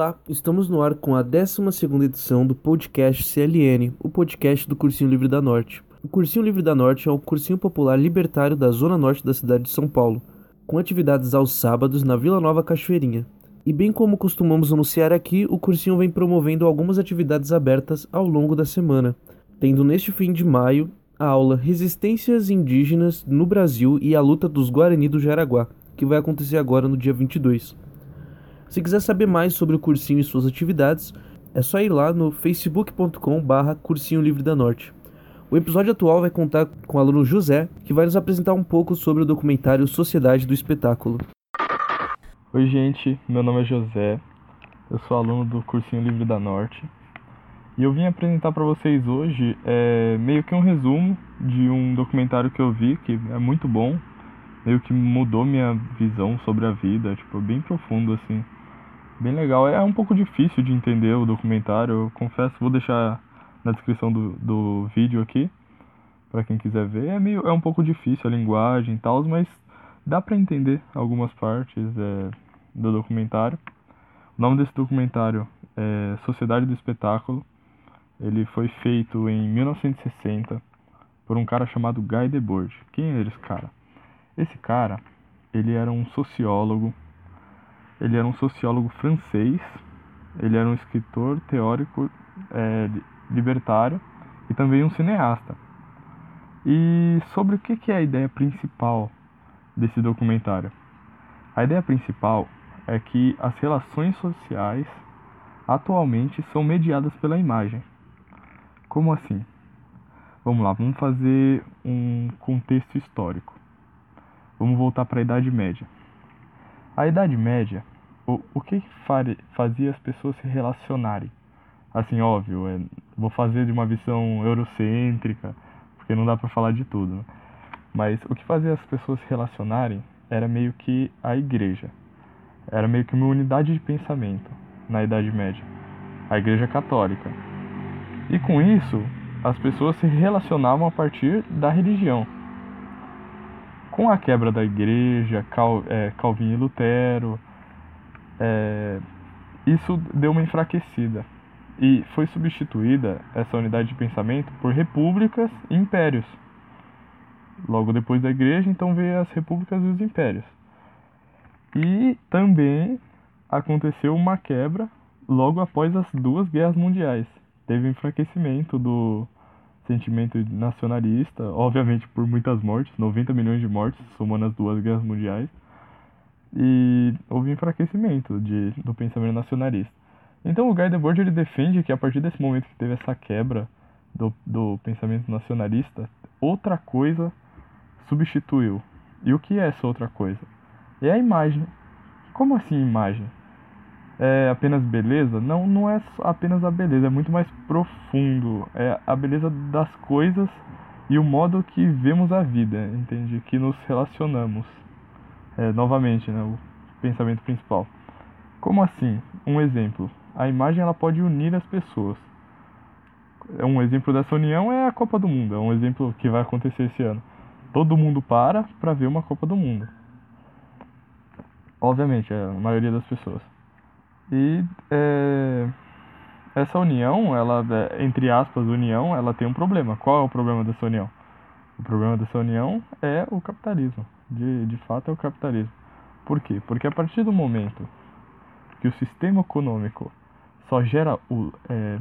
Olá, estamos no ar com a 12 edição do podcast CLN, o podcast do Cursinho Livre da Norte. O Cursinho Livre da Norte é um cursinho popular libertário da zona norte da cidade de São Paulo, com atividades aos sábados na Vila Nova Cachoeirinha. E bem como costumamos anunciar aqui, o cursinho vem promovendo algumas atividades abertas ao longo da semana, tendo neste fim de maio a aula Resistências Indígenas no Brasil e a Luta dos Guarani do Jaraguá, que vai acontecer agora no dia 22. Se quiser saber mais sobre o cursinho e suas atividades, é só ir lá no facebook.com/barra Cursinho Livre da Norte. O episódio atual vai contar com o aluno José, que vai nos apresentar um pouco sobre o documentário Sociedade do Espetáculo. Oi, gente, meu nome é José, eu sou aluno do Cursinho Livre da Norte e eu vim apresentar para vocês hoje é, meio que um resumo de um documentário que eu vi que é muito bom, meio que mudou minha visão sobre a vida, tipo, bem profundo assim bem legal. É um pouco difícil de entender o documentário, eu confesso, vou deixar na descrição do, do vídeo aqui, para quem quiser ver. É, meio, é um pouco difícil a linguagem e tal, mas dá para entender algumas partes é, do documentário. O nome desse documentário é Sociedade do Espetáculo. Ele foi feito em 1960 por um cara chamado Guy Debord. Quem é esse cara? Esse cara, ele era um sociólogo ele era um sociólogo francês, ele era um escritor teórico é, libertário e também um cineasta. E sobre o que é a ideia principal desse documentário? A ideia principal é que as relações sociais atualmente são mediadas pela imagem. Como assim? Vamos lá, vamos fazer um contexto histórico. Vamos voltar para a Idade Média. A Idade Média o, o que fazia as pessoas se relacionarem? Assim, óbvio, é, vou fazer de uma visão eurocêntrica, porque não dá para falar de tudo. Né? Mas o que fazia as pessoas se relacionarem era meio que a igreja. Era meio que uma unidade de pensamento na Idade Média. A Igreja Católica. E com isso, as pessoas se relacionavam a partir da religião. Com a quebra da igreja, é, Calvin e Lutero, é, isso deu uma enfraquecida e foi substituída essa unidade de pensamento por repúblicas e impérios. Logo depois da igreja, então veio as repúblicas e os impérios. E também aconteceu uma quebra logo após as duas guerras mundiais. Teve um enfraquecimento do sentimento nacionalista, obviamente por muitas mortes, 90 milhões de mortes, somando as duas guerras mundiais e houve enfraquecimento de, do pensamento nacionalista. Então o Guy Debord ele defende que a partir desse momento que teve essa quebra do, do pensamento nacionalista, outra coisa substituiu. E o que é essa outra coisa? É a imagem. Como assim imagem? É apenas beleza? Não, não é apenas a beleza, é muito mais profundo. É a beleza das coisas e o modo que vemos a vida, entende? Que nos relacionamos é, novamente, né, o pensamento principal. Como assim? Um exemplo. A imagem ela pode unir as pessoas. É um exemplo dessa união é a Copa do Mundo. É um exemplo que vai acontecer esse ano. Todo mundo para para ver uma Copa do Mundo. Obviamente, é a maioria das pessoas. E é, essa união, ela, é, entre aspas, união, ela tem um problema. Qual é o problema dessa união? O problema dessa união é o capitalismo de, de fato é o capitalismo. Por quê? Porque a partir do momento que o sistema econômico só gera o é,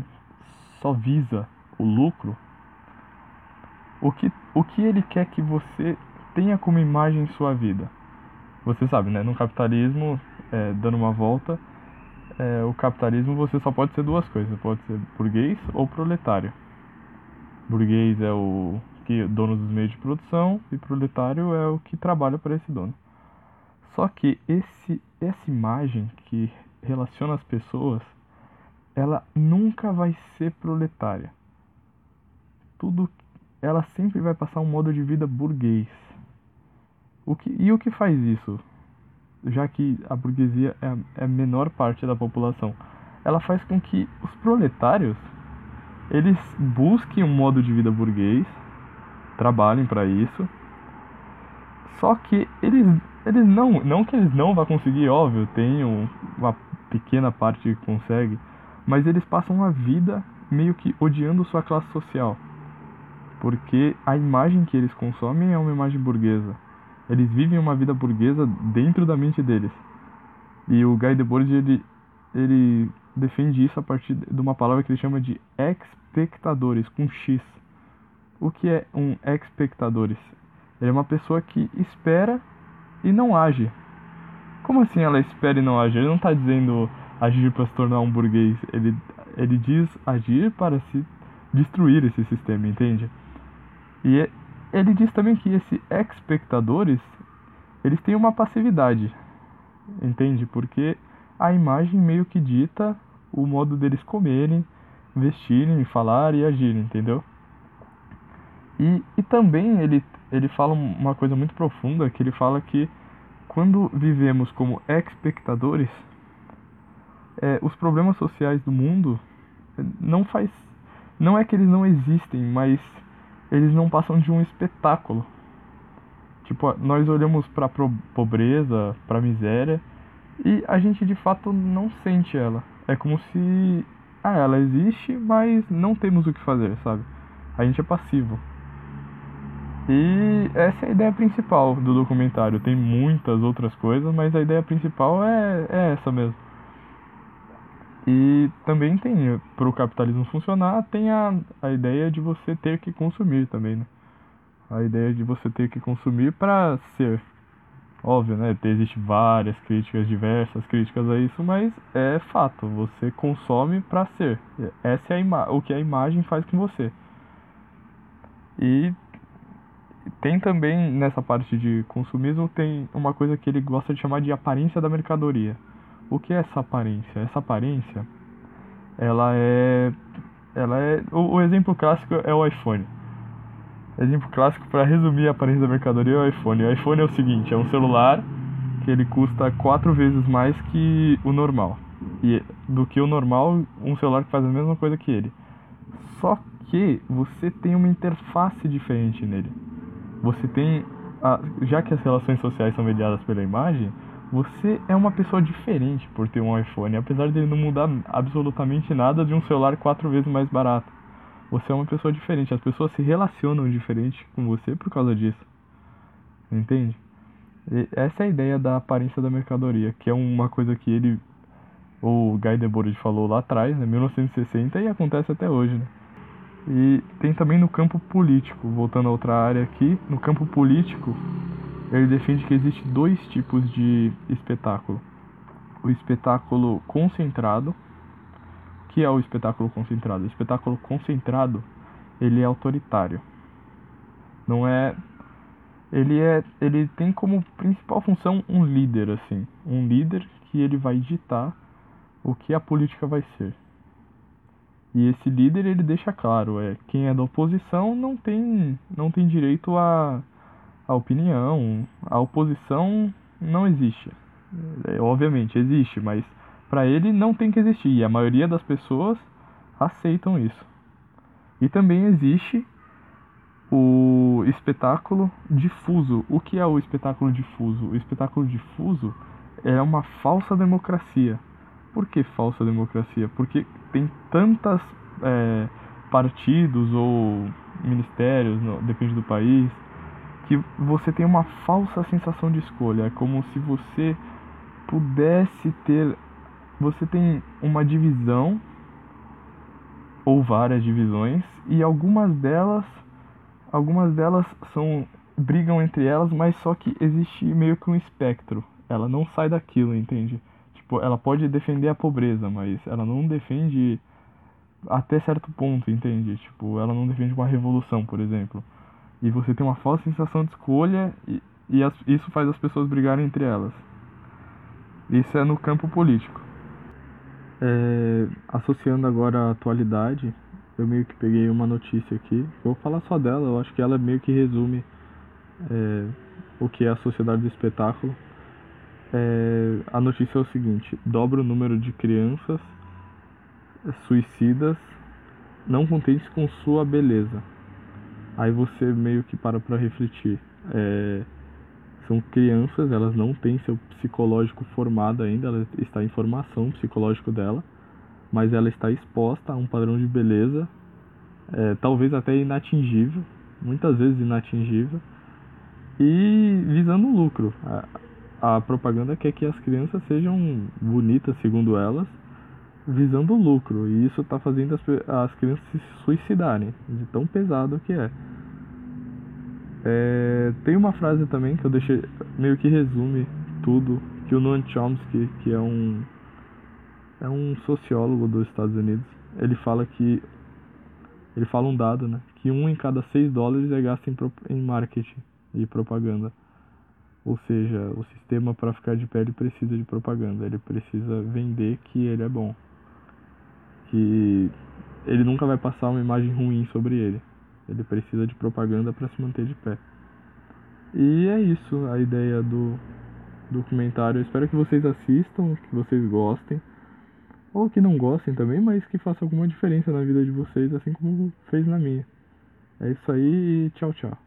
só visa o lucro, o que, o que ele quer que você tenha como imagem em sua vida? Você sabe, né? No capitalismo, é, dando uma volta, é, o capitalismo você só pode ser duas coisas, pode ser burguês ou proletário. Burguês é o que dono dos meios de produção e proletário é o que trabalha para esse dono. Só que esse, essa imagem que relaciona as pessoas, ela nunca vai ser proletária. Tudo, ela sempre vai passar um modo de vida burguês. O que, e o que faz isso? Já que a burguesia é a, é a menor parte da população, ela faz com que os proletários eles busquem um modo de vida burguês trabalhem para isso. Só que eles, eles não, não que eles não vão conseguir, óbvio, tem uma pequena parte que consegue, mas eles passam a vida meio que odiando sua classe social. Porque a imagem que eles consomem é uma imagem burguesa. Eles vivem uma vida burguesa dentro da mente deles. E o Guy Debord, ele, ele defende isso a partir de uma palavra que ele chama de expectadores, com X. O que é um expectadores? Ele é uma pessoa que espera e não age. Como assim ela espera e não age? Ele não está dizendo agir para se tornar um burguês. Ele, ele diz agir para se destruir esse sistema, entende? E é, ele diz também que esses expectadores, eles têm uma passividade, entende? Porque a imagem meio que dita o modo deles comerem, vestirem, falar e agir, entendeu? E, e também ele, ele fala uma coisa muito profunda, que ele fala que quando vivemos como espectadores, é, os problemas sociais do mundo não faz não é que eles não existem, mas eles não passam de um espetáculo. Tipo, nós olhamos para pobreza, para miséria e a gente de fato não sente ela. É como se ah, ela existe, mas não temos o que fazer, sabe? A gente é passivo. E essa é a ideia principal do documentário. Tem muitas outras coisas, mas a ideia principal é, é essa mesmo. E também tem, para o capitalismo funcionar, tem a, a ideia de você ter que consumir também, né? A ideia de você ter que consumir para ser. Óbvio, né? Existem várias críticas, diversas críticas a isso, mas é fato, você consome para ser. Essa é a o que a imagem faz com você. E tem também nessa parte de consumismo tem uma coisa que ele gosta de chamar de aparência da mercadoria. O que é essa aparência? Essa aparência, ela é, ela é o, o exemplo clássico é o iPhone. Exemplo clássico para resumir a aparência da mercadoria é o iPhone. O iPhone é o seguinte, é um celular que ele custa quatro vezes mais que o normal. E do que o normal, um celular que faz a mesma coisa que ele. Só que você tem uma interface diferente nele. Você tem, a, já que as relações sociais são mediadas pela imagem, você é uma pessoa diferente por ter um iPhone, apesar de ele não mudar absolutamente nada de um celular quatro vezes mais barato. Você é uma pessoa diferente, as pessoas se relacionam diferente com você por causa disso. Entende? E essa é a ideia da aparência da mercadoria, que é uma coisa que ele, o Guy Debord falou lá atrás, né, 1960, e acontece até hoje, né? E tem também no campo político, voltando a outra área aqui, no campo político, ele defende que existe dois tipos de espetáculo. O espetáculo concentrado, que é o espetáculo concentrado? O espetáculo concentrado, ele é autoritário. Não é ele é ele tem como principal função um líder assim, um líder que ele vai ditar o que a política vai ser. E esse líder ele deixa claro, é quem é da oposição não tem não tem direito a opinião, a oposição não existe. É, obviamente existe, mas para ele não tem que existir. E a maioria das pessoas aceitam isso. E também existe o espetáculo difuso. O que é o espetáculo difuso? O espetáculo difuso é uma falsa democracia. Por que falsa democracia? Porque tem tantas é, partidos ou ministérios, depende do país, que você tem uma falsa sensação de escolha. É como se você pudesse ter. Você tem uma divisão ou várias divisões e algumas delas algumas delas são brigam entre elas, mas só que existe meio que um espectro. Ela não sai daquilo, entende? Ela pode defender a pobreza, mas ela não defende até certo ponto, entende? Tipo, ela não defende uma revolução, por exemplo e você tem uma falsa sensação de escolha e, e as, isso faz as pessoas brigarem entre elas. Isso é no campo político. É, associando agora a atualidade, eu meio que peguei uma notícia aqui. Vou falar só dela, eu acho que ela meio que resume é, o que é a sociedade do espetáculo. É, a notícia é o seguinte: dobra o número de crianças suicidas não contentes com sua beleza. Aí você meio que para pra refletir. É, são crianças, elas não têm seu psicológico formado ainda, ela está em formação psicológico dela, mas ela está exposta a um padrão de beleza, é, talvez até inatingível, muitas vezes inatingível, e visando um lucro. A, propaganda quer que as crianças sejam bonitas, segundo elas, visando lucro, e isso está fazendo as, as crianças se suicidarem, de tão pesado que é. É, tem uma frase também que eu deixei meio que resume tudo que o Noam Chomsky, que é um é um sociólogo dos Estados Unidos, ele fala que ele fala um dado, né, que um em cada seis dólares é gasto em, em marketing e propaganda. Ou seja, o sistema para ficar de pé ele precisa de propaganda, ele precisa vender que ele é bom, que ele nunca vai passar uma imagem ruim sobre ele. Ele precisa de propaganda para se manter de pé. E é isso a ideia do documentário. Eu espero que vocês assistam, que vocês gostem. Ou que não gostem também, mas que faça alguma diferença na vida de vocês, assim como fez na minha. É isso aí e tchau, tchau.